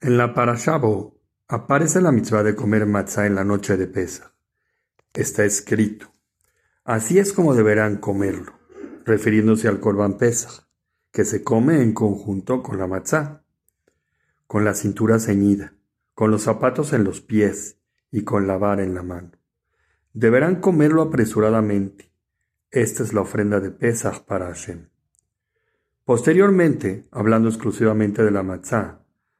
En la Parashá aparece la mitzvah de comer matzah en la noche de Pesach. Está escrito, así es como deberán comerlo, refiriéndose al Korban Pesach, que se come en conjunto con la matzah, con la cintura ceñida, con los zapatos en los pies y con la vara en la mano. Deberán comerlo apresuradamente. Esta es la ofrenda de Pesach para Hashem. Posteriormente, hablando exclusivamente de la matzah,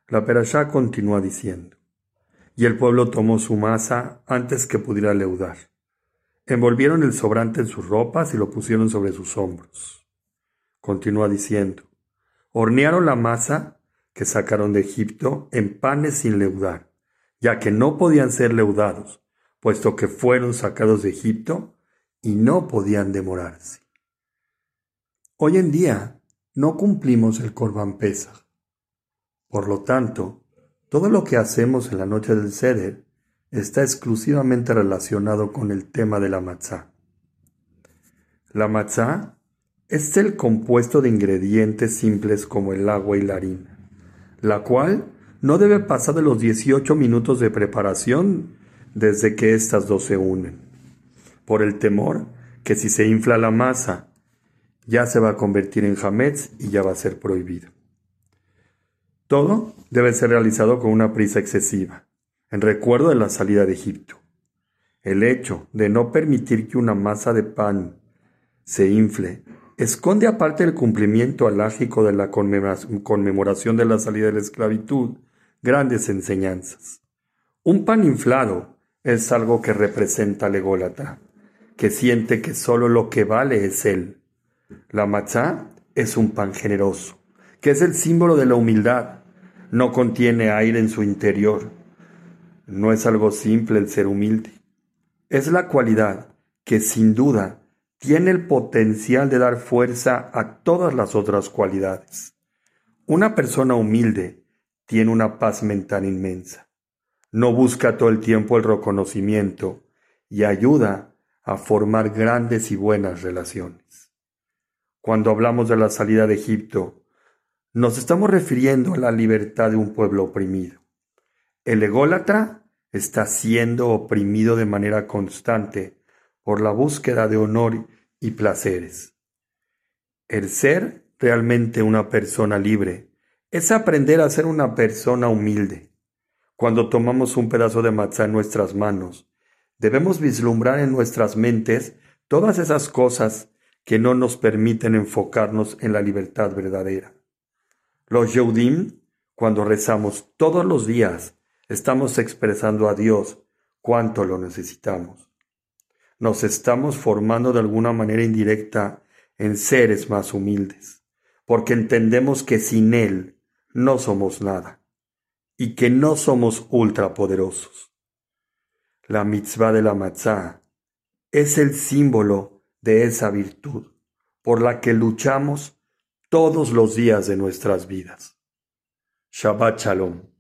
la perashá continúa diciendo, y el pueblo tomó su masa antes que pudiera leudar. Envolvieron el sobrante en sus ropas y lo pusieron sobre sus hombros. Continúa diciendo, hornearon la masa que sacaron de Egipto en panes sin leudar, ya que no podían ser leudados, puesto que fueron sacados de Egipto y no podían demorarse. Hoy en día no cumplimos el Corban Pesach, por lo tanto, todo lo que hacemos en la noche del Seder está exclusivamente relacionado con el tema de la matzá. La matzá es el compuesto de ingredientes simples como el agua y la harina, la cual no debe pasar de los 18 minutos de preparación desde que estas dos se unen, por el temor que si se infla la masa ya se va a convertir en hametz y ya va a ser prohibido. Todo debe ser realizado con una prisa excesiva, en recuerdo de la salida de Egipto. El hecho de no permitir que una masa de pan se infle esconde aparte del cumplimiento alágico de la conmemoración de la salida de la esclavitud grandes enseñanzas. Un pan inflado es algo que representa al ególatra, que siente que solo lo que vale es él. La matzá es un pan generoso, que es el símbolo de la humildad. No contiene aire en su interior. No es algo simple el ser humilde. Es la cualidad que sin duda tiene el potencial de dar fuerza a todas las otras cualidades. Una persona humilde tiene una paz mental inmensa. No busca todo el tiempo el reconocimiento y ayuda a formar grandes y buenas relaciones. Cuando hablamos de la salida de Egipto, nos estamos refiriendo a la libertad de un pueblo oprimido. El ególatra está siendo oprimido de manera constante por la búsqueda de honor y placeres. El ser realmente una persona libre es aprender a ser una persona humilde. Cuando tomamos un pedazo de matzá en nuestras manos, debemos vislumbrar en nuestras mentes todas esas cosas que no nos permiten enfocarnos en la libertad verdadera. Los Yehudim, cuando rezamos todos los días, estamos expresando a Dios cuánto lo necesitamos. Nos estamos formando de alguna manera indirecta en seres más humildes, porque entendemos que sin Él no somos nada y que no somos ultrapoderosos. La mitzvah de la matzah es el símbolo de esa virtud por la que luchamos todos los días de nuestras vidas. Shabbat Shalom.